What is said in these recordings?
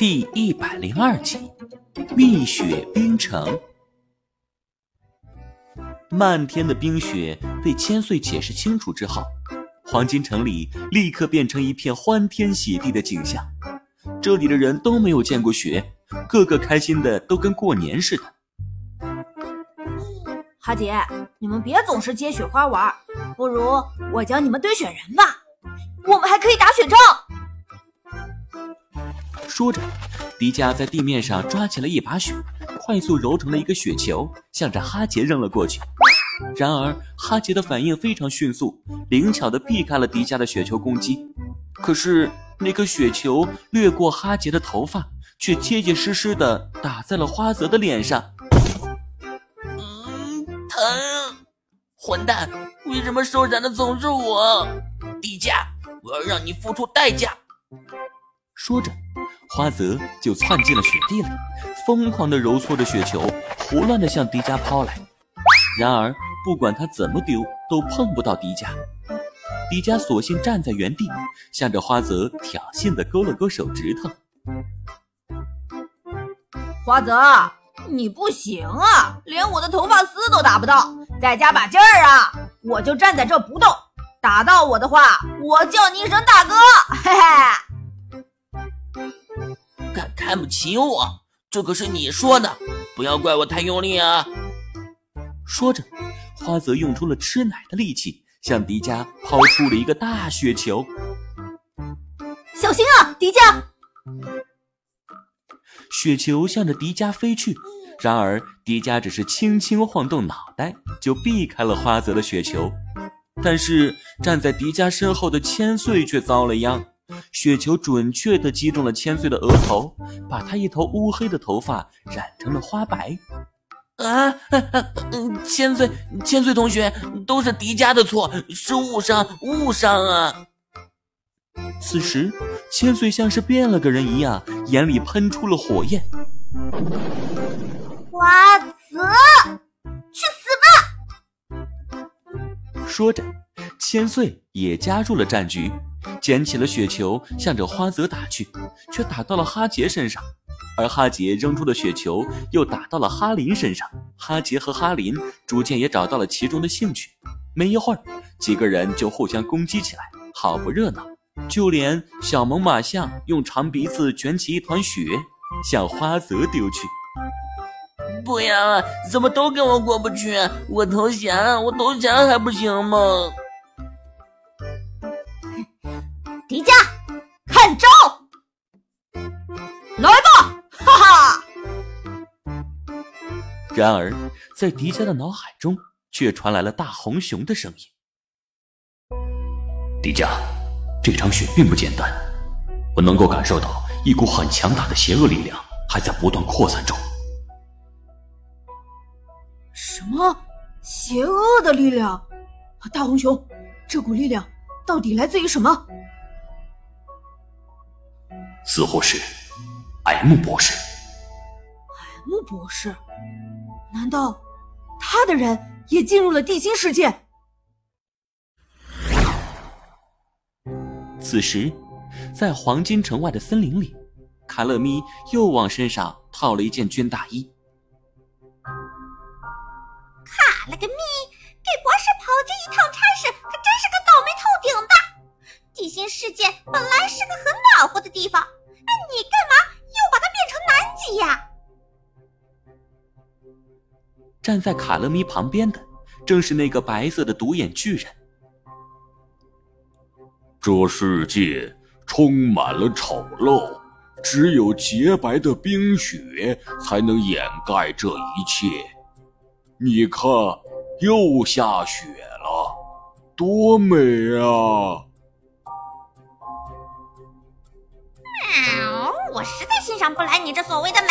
第一百零二集《蜜雪冰城》。漫天的冰雪被千岁解释清楚之后，黄金城里立刻变成一片欢天喜地的景象。这里的人都没有见过雪，个个开心的都跟过年似的。哈姐，你们别总是接雪花玩，不如我教你们堆雪人吧，我们还可以打雪仗。说着，迪迦在地面上抓起了一把雪，快速揉成了一个雪球，向着哈杰扔了过去。然而，哈杰的反应非常迅速，灵巧的避开了迪迦的雪球攻击。可是，那颗雪球掠过哈杰的头发，却结结实实的打在了花泽的脸上。嗯，疼！混蛋，为什么受伤的总是我？迪迦，我要让你付出代价！说着。花泽就窜进了雪地里，疯狂地揉搓着雪球，胡乱地向迪迦抛来。然而，不管他怎么丢，都碰不到迪迦。迪迦索性站在原地，向着花泽挑衅地勾了勾手指头。花泽，你不行啊，连我的头发丝都打不到，再加把劲儿啊！我就站在这不动，打到我的话，我叫你一声大哥，嘿嘿。敢看不起我？这可是你说的，不要怪我太用力啊！说着，花泽用出了吃奶的力气，向迪迦抛出了一个大雪球。小心啊，迪迦！雪球向着迪迦飞去，然而迪迦只是轻轻晃动脑袋，就避开了花泽的雪球。但是站在迪迦身后的千岁却遭了殃。雪球准确地击中了千岁的额头，把他一头乌黑的头发染成了花白。啊，千岁，千岁同学，都是迪迦的错，是误伤，误伤啊！此时，千岁像是变了个人一样，眼里喷出了火焰。花泽，去死吧！说着，千岁也加入了战局。捡起了雪球，向着花泽打去，却打到了哈杰身上，而哈杰扔出的雪球又打到了哈林身上。哈杰和哈林逐渐也找到了其中的兴趣，没一会儿，几个人就互相攻击起来，好不热闹。就连小猛犸象用长鼻子卷起一团雪，向花泽丢去。不要啊，怎么都跟我过不去？我投降，我投降还不行吗？迪迦，看招！来吧，哈哈！然而，在迪迦的脑海中，却传来了大红熊的声音：“迪迦，这场雪并不简单，我能够感受到一股很强大的邪恶力量还在不断扩散中。”什么？邪恶的力量？大红熊，这股力量到底来自于什么？似乎是 M 博士。M 博士？难道他的人也进入了地心世界？此时，在黄金城外的森林里，卡勒咪又往身上套了一件军大衣。卡了个咪，给博士跑这一趟差事，可真是个倒霉透顶的。地心世界本来是个很暖和的地方，那你干嘛又把它变成南极呀？站在卡勒咪旁边的正是那个白色的独眼巨人。这世界充满了丑陋，只有洁白的冰雪才能掩盖这一切。你看，又下雪了，多美啊！我实在欣赏不来你这所谓的美，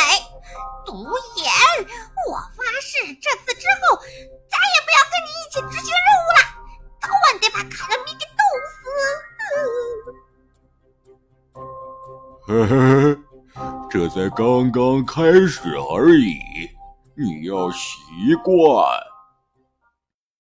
独眼！我发誓，这次之后再也不要跟你一起执行任务了，早晚得把卡乐咪给冻死！这才刚刚开始而已，你要习惯。